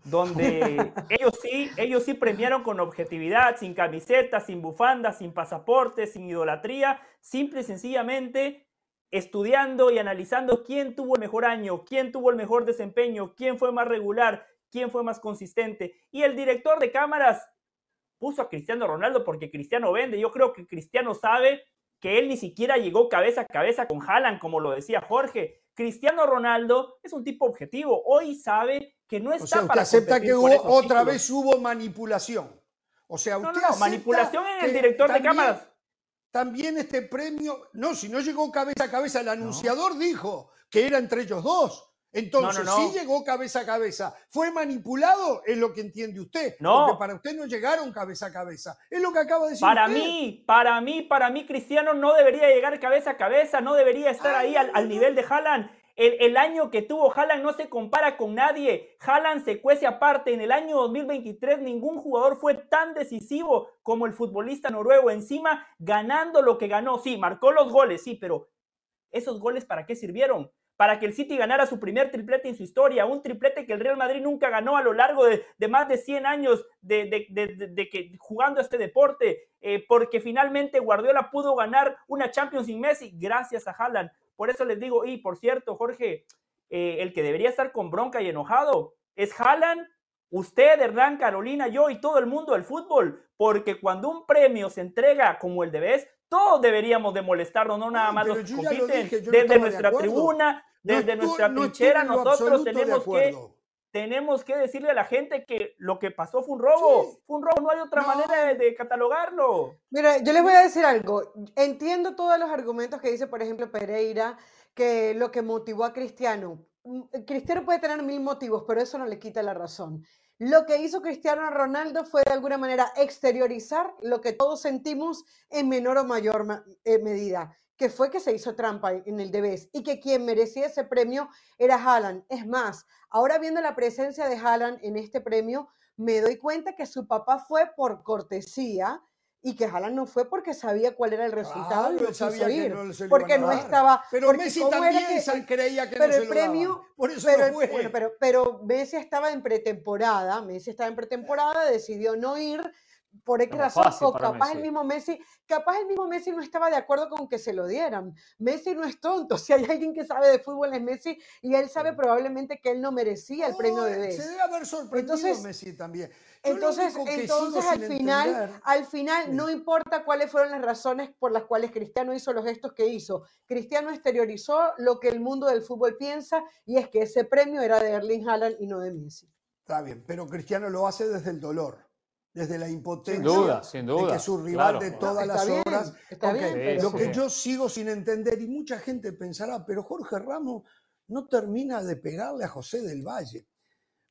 donde ellos sí, ellos sí premiaron con objetividad, sin camisetas, sin bufandas, sin pasaportes, sin idolatría, simple y sencillamente estudiando y analizando quién tuvo el mejor año, quién tuvo el mejor desempeño, quién fue más regular, quién fue más consistente. Y el director de cámaras puso a Cristiano Ronaldo porque Cristiano vende. Yo creo que Cristiano sabe que él ni siquiera llegó cabeza a cabeza con Haaland, como lo decía Jorge. Cristiano Ronaldo es un tipo objetivo. Hoy sabe que no está o sea, usted acepta que otra vez hubo manipulación. O sea, usted no, no, manipulación en el director de cámaras. También este premio, no, si no llegó cabeza a cabeza, el anunciador dijo que era entre ellos dos. Entonces, sí llegó cabeza a cabeza. ¿Fue manipulado? Es lo que entiende usted. No. Porque para usted no llegaron cabeza a cabeza. Es lo que acaba de decir. Para mí, para mí, para mí, Cristiano no debería llegar cabeza a cabeza, no debería estar ahí al, nivel de Haaland. El, el, año que tuvo Haaland no se compara con nadie. Haaland se cuece aparte. En el año 2023 ningún jugador fue tan decisivo como el futbolista noruego. Encima, ganando lo que ganó. Sí, marcó los goles, sí, pero ¿esos goles para qué sirvieron? Para que el City ganara su primer triplete en su historia, un triplete que el Real Madrid nunca ganó a lo largo de, más de 100 años de, que, jugando este deporte, eh, porque finalmente Guardiola pudo ganar una Champions sin Messi gracias a Haaland. Por eso les digo, y por cierto, Jorge, eh, el que debería estar con bronca y enojado es Haaland, usted, Hernán, Carolina, yo y todo el mundo del fútbol, porque cuando un premio se entrega como el de Best, todos deberíamos de molestarnos, no nada más los que compiten. desde nuestra tribuna, desde nuestra trinchera nosotros tenemos que tenemos que decirle a la gente que lo que pasó fue un robo. Fue un robo, no hay otra manera de, de, catalogarlo. Mira, yo les voy a decir algo. Entiendo todos los argumentos que dice, por ejemplo, Pereira, que lo que motivó a Cristiano. Mm, Cristiano puede tener mil motivos, pero eso no le quita la razón. Lo que hizo Cristiano Ronaldo fue de alguna manera exteriorizar lo que todos sentimos en menor o mayor eh, medida, que fue que se hizo trampa en el Debes y que quien merecía ese premio era Haaland. Es más, ahora viendo la presencia de Haaland en este premio, me doy cuenta que su papá fue por cortesía y que Haaland no fue porque sabía cuál era el resultado Claro, y él lo sabía que ir, no se lo porque no estaba Pero porque Messi ¿cómo era también sa- creía que no pero se el lo daban. premio Por eso pero, no el- fue. bueno, pero, pero Messi estaba en pretemporada, Messi estaba en pretemporada, decidió no ir por X razón, o capaz el Messi. mismo Messi, capaz el mismo Messi no estaba de acuerdo con que se lo dieran. Messi no es tonto, si hay alguien que sabe de fútbol es Messi y él sabe probablemente que él no merecía el premio de No, Best. Se debe haber sorprendido Entonces- Messi también. Entonces, entonces al final, entender- al final Sí. no importa cuáles fueron las razones por las cuales Cristiano hizo los gestos que hizo. Cristiano exteriorizó lo que el mundo del fútbol piensa y es que ese premio era de Erling Haaland y no de Messi. Está bien, pero Cristiano lo hace desde el dolor, desde la impotencia. duda, sin De duda, que su rival claro. de todas está las bien, horas. está Ok, bien, pero- Lo que yo sigo sin entender, y mucha gente pensará, pero Jorge Ramos no termina de pegarle a José del Valle.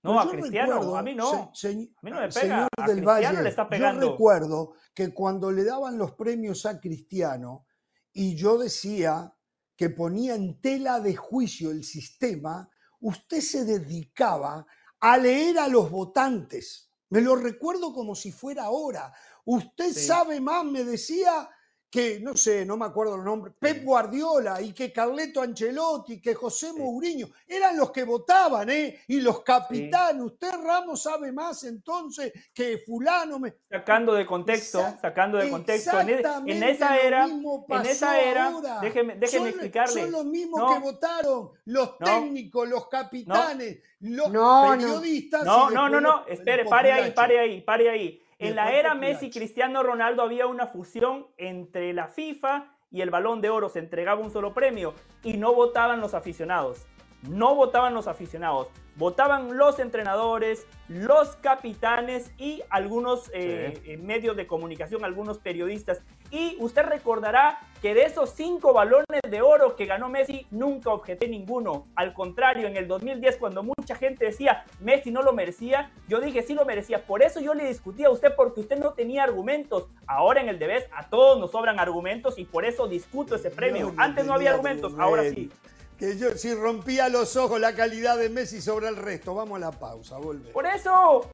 No, a yo Cristiano, recuerdo, a mí no. se- se- A mí no me señor pega, a del Cristiano Valle, le está Yo pegando. recuerdo que cuando le daban los premios a Cristiano y yo decía que ponía en tela de juicio el sistema, usted se dedicaba a leer a los votantes. Me lo recuerdo como si fuera ahora. Usted Sí. sabe más, me decía que, no sé, no me acuerdo el nombre, Pep Guardiola y que Carleto Ancelotti, que José Mourinho, eran los que votaban, ¿eh? Y los capitanes. Usted, Ramos, sabe más entonces que fulano. Me... Sacando de contexto, Exact- sacando de contexto. En, e- en esa era, en esa era, ahora. déjeme, déjeme Son- explicarle. Son los mismos No. que votaron, los No. técnicos, los capitanes, los No, periodistas. No, y no, no, no, los- espere, pare ahí, pare ahí, pare ahí. En la era. Messi Cristiano Ronaldo había una fusión entre la FIFA y el Balón de Oro, se entregaba un solo premio y no votaban los aficionados. No votaban los aficionados, votaban los entrenadores, los capitanes y algunos eh, eh, medios de comunicación, algunos periodistas. Y usted recordará que de esos cinco balones de oro que ganó Messi, nunca objeté ninguno. Al contrario, en el 2010, cuando mucha gente decía Messi no lo merecía, yo dije sí lo merecía. Por eso yo le discutía a usted, porque usted no tenía argumentos. Ahora en el Debes a todos nos sobran argumentos y por eso discuto ese premio. No Antes no había argumentos, ahora sí. Que yo, si rompía los ojos la calidad de Messi sobre el resto. Vamos a la pausa, volve. Por eso.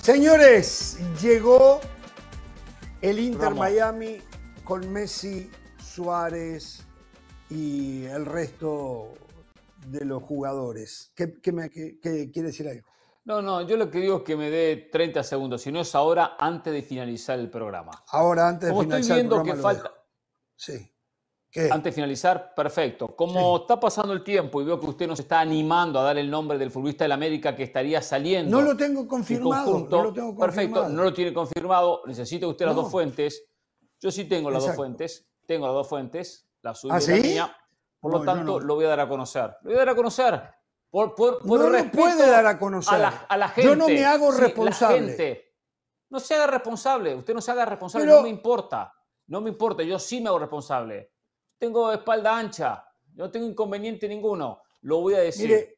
Señores, llegó el Inter Ramos. Miami con Messi, Suárez y el resto de los jugadores. ¿Qué, qué me- qué- qué quiere decir algo? No, no, yo lo que digo es que me dé 30 segundos, si no es ahora, antes de finalizar el programa. Ahora, antes de Como estoy finalizar el viendo que programa, lo falta. Sí. ¿Qué? antes de finalizar, perfecto. Como está pasando el tiempo y veo que usted nos está animando a dar el nombre del futbolista del América que estaría saliendo. No lo tengo en confirmado. conjunto, no lo tengo perfecto, confirmado. no lo tiene confirmado. Necesita usted las No. dos fuentes. Yo sí tengo las Exacto. dos fuentes. Tengo las dos fuentes, la suya ¿Ah, y la sí? mía. Por lo No, tanto, lo voy a dar a conocer. Lo voy a dar a conocer. Por, por, por No lo puede dar a conocer. A la, a la gente. Yo no me hago Sí, la responsable. gente. No se haga responsable. Usted no se haga responsable. Pero- No me importa. No me importa. Yo sí me hago responsable. Tengo espalda ancha. No tengo inconveniente ninguno. Lo voy a decir. Mire,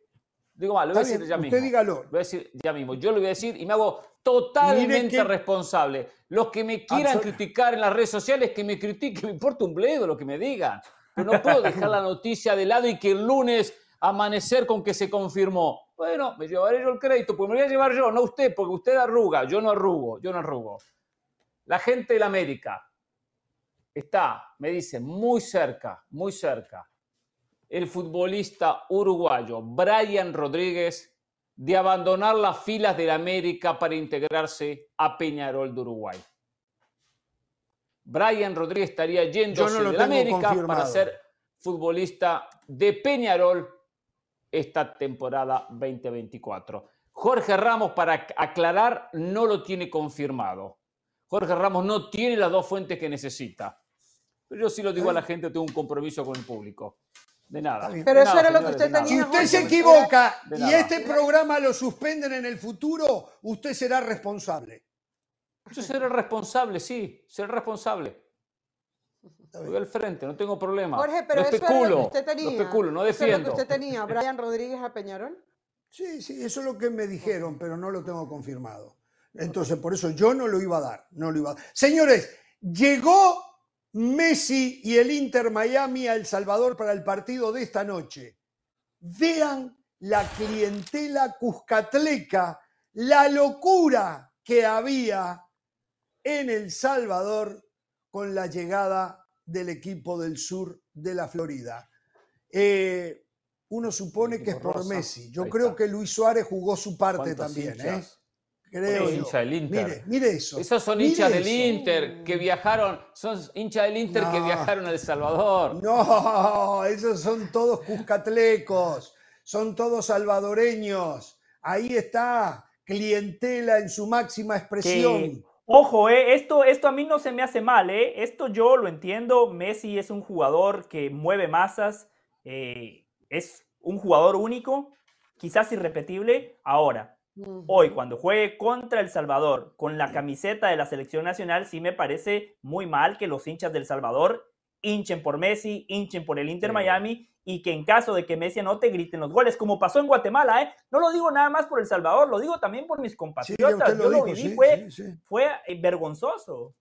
Digo más, lo voy a decir bien, ya usted mismo. dígalo. Lo voy a decir ya mismo. Yo lo voy a decir y me hago totalmente que- responsable. Los que me quieran Absol- criticar en las redes sociales, que me critiquen, me importa un bledo lo que me digan. Pero no puedo dejar la noticia de lado y que el lunes amanecer con que se confirmó. Bueno, me llevaré yo el crédito, pues me voy a llevar yo, no usted, porque usted arruga, yo no arrugo, yo no arrugo. La gente de la América está, me dice, muy cerca, muy cerca, el futbolista uruguayo Brian Rodríguez de abandonar las filas del América para integrarse a Peñarol de Uruguay. Brian Rodríguez estaría yéndose Yo no tengo América para ser futbolista de Peñarol esta temporada 2024. Jorge Ramos, para ac- aclarar, no lo tiene confirmado. Jorge Ramos no tiene las dos fuentes que necesita. Pero yo sí lo digo a la gente, tengo un compromiso con el público. De nada. Pero De eso nada, era lo que usted tenía, Si usted se equivoca y nada. este programa lo suspenden en el futuro, usted será responsable. Yo seré responsable, sí, seré responsable. Voy al frente, no tengo problema. Jorge, pero no eso era especulo, lo que usted tenía. no especulo, no Eso es lo que defiendo. usted tenía, Brian Rodríguez a Peñarol. Sí, sí, eso es lo que me dijeron, pero no lo tengo confirmado. Entonces, por eso yo no lo iba a dar, no lo iba a dar. Señores, llegó Messi y el Inter Miami a El Salvador para el partido de esta noche. Vean la clientela cuscatleca, la locura que había en El Salvador con la llegada del equipo del sur de la Florida. Eh, uno supone que es por rosa. Messi. Yo creo que Luis Suárez jugó su parte ¿Cuántos también, ¿eh? Hinchas? Creo ¿Cuántos yo. hinchas del Inter? Mire, mire eso. Esos son mire hinchas del. Inter que viajaron, son hinchas del Inter que viajaron a El Salvador. No, esos son todos cuscatlecos, son todos salvadoreños. Ahí está, clientela en su máxima expresión. Que, ojo, eh, esto, esto a mí no se me hace mal, eh. Esto yo lo entiendo. Messi es un jugador que mueve masas, eh, es un jugador único, quizás irrepetible. Ahora, hoy cuando juegue contra El Salvador con la camiseta de la selección nacional, sí me parece muy mal que los hinchas del Salvador hinchen por Messi, hinchen por el Inter Sí. Miami y que en caso de que Messi anote griten los goles, como pasó en Guatemala, ¿eh? No lo digo nada más por El Salvador, lo digo también por mis Sí, compatriotas. Yo lo viví, sí, fue, sí, sí. fue eh, vergonzoso.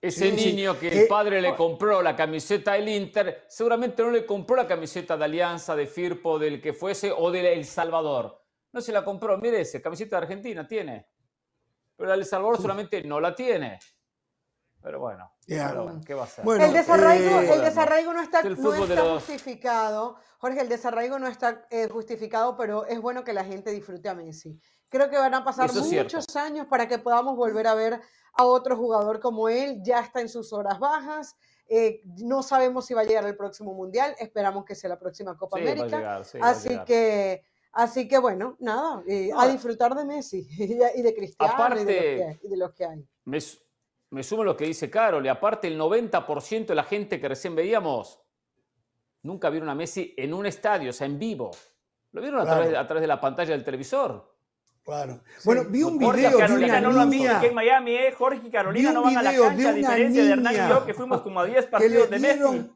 Ese Sí, sí. niño que Que- el padre le compró la camiseta del Inter, seguramente no le compró la camiseta de Alianza, de Firpo, del que fuese, o de El Salvador. No se la compró, mire ese, camiseta de Argentina tiene. Pero la de El Salvador solamente no la tiene. Pero bueno, Ya. pero bueno, ¿qué va a hacer? Bueno, el desarraigo, eh, el desarraigo no está, El no está los- justificado. Jorge, el desarraigo no está eh, justificado, pero es bueno que la gente disfrute a Messi. Creo que van a pasar Eso es cierto. muchos años para que podamos volver a ver a otro jugador como él. Ya está en sus horas bajas. eh, no sabemos si va a llegar al próximo mundial. Esperamos que sea la próxima Copa Sí, va a América. llegar, sí, va a así llegar. que, así que bueno, nada, eh, a disfrutar de Messi y de, y de Cristiano y, de Aparte- los que, y de los que hay. Me, me sumo a lo que dice Carol, y aparte el 90% de la gente que recién veíamos nunca vieron a Messi en un estadio, o sea, en vivo. Lo vieron a, Claro. través, a través de la pantalla del televisor. Claro. Bueno, vi un Jorge y video de Carolina una no lo han visto niña aquí en Miami, ¿eh? Jorge y Carolina Vi no van a la cancha, a diferencia de Hernán y yo, que fuimos como a 10 que le partidos de Messi.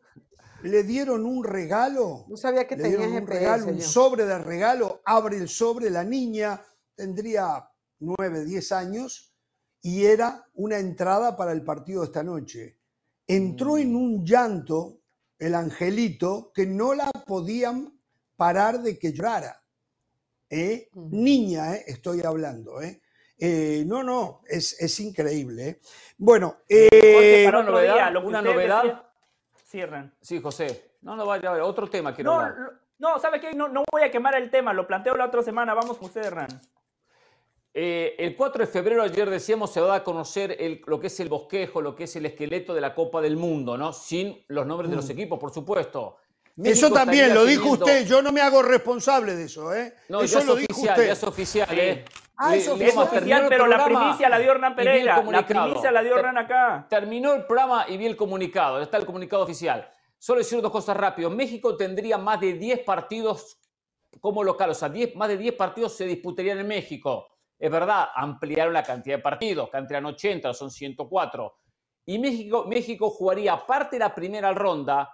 Le dieron un regalo. No sabía que le tenía dieron un GPS. regalo, un sobre de regalo, abre el sobre, la niña tendría 9, 10 años y era una entrada para el partido de esta noche. Entró en un llanto el angelito que no la podían parar de que llorara. ¿eh? Ujú. Niña, ¿eh? estoy hablando. ¿eh? Eh, no, no, es, es increíble. ¿eh? Bueno, Jorge, eh, para una otro día, novedad, lo que una novedad. Sí, Hernán. Sí, José. No, no vaya a ver. Otro tema quiero No, hablar. lo- no, ¿sabe qué? No, no voy a quemar el tema, lo planteo la otra semana. Vamos con usted, Hernán. Eh, el 4 de febrero, ayer decíamos, se va a conocer el- lo que es el bosquejo, lo que es el esqueleto de la Copa del Mundo, ¿no? Sin los nombres de los equipos, por supuesto. Mm. eso también lo dijo teniendo- usted, yo no me hago responsable de eso. ¿eh? No, eso ya es lo dijo oficial, usted. ya es oficial. ¿eh? Ah, Le- es oficial. Pero la primicia la dio Hernán Pereira. La primicia la dio Hernán acá. Terminó el programa y vi el comunicado. Está el comunicado oficial. Solo decir dos cosas rápido. México tendría más de 10 partidos como local. O sea, 10 más de 10 partidos se disputarían en México. Es verdad, ampliaron la cantidad de partidos, que eran 80, son 104. Y México, México jugaría, aparte de la primera ronda,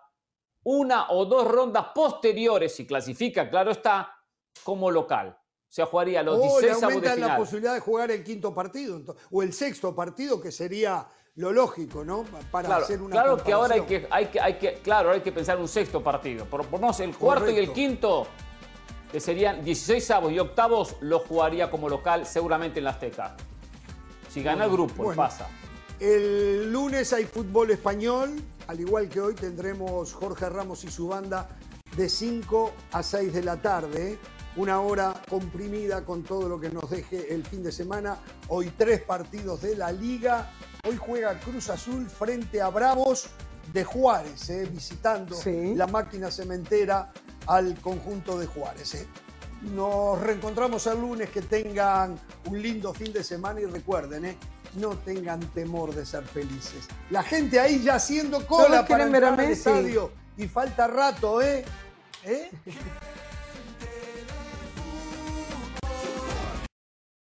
una o dos rondas posteriores, si clasifica, claro está, como local. O sea, jugaría los O le 16 avos de aumentan la posibilidad de jugar el quinto partido o el sexto partido, que sería lo lógico, ¿no? Para Claro, hacer una claro que ahora hay que, hay que, hay que, claro, hay que pensar un sexto partido. Por por no sé, el cuarto y el quinto, que serían 16 avos y octavos, lo jugaría como local seguramente en la Azteca. Si gana el grupo, bueno. pasa. El lunes hay fútbol español, al igual que hoy tendremos Jorge Ramos y su banda de 5 a 6 de la tarde. Una hora comprimida con todo lo que nos deje el fin de semana. Hoy tres partidos de la liga. Hoy juega Cruz Azul frente a Bravos de Juárez, eh, visitando Sí. la máquina cementera al conjunto de Juárez. eh. Nos reencontramos el lunes, que tengan un lindo fin de semana y recuerden, eh, no tengan temor de ser felices. La gente ahí ya haciendo cola Todos para entrar al estadio y falta rato, ¿eh? ¿Eh?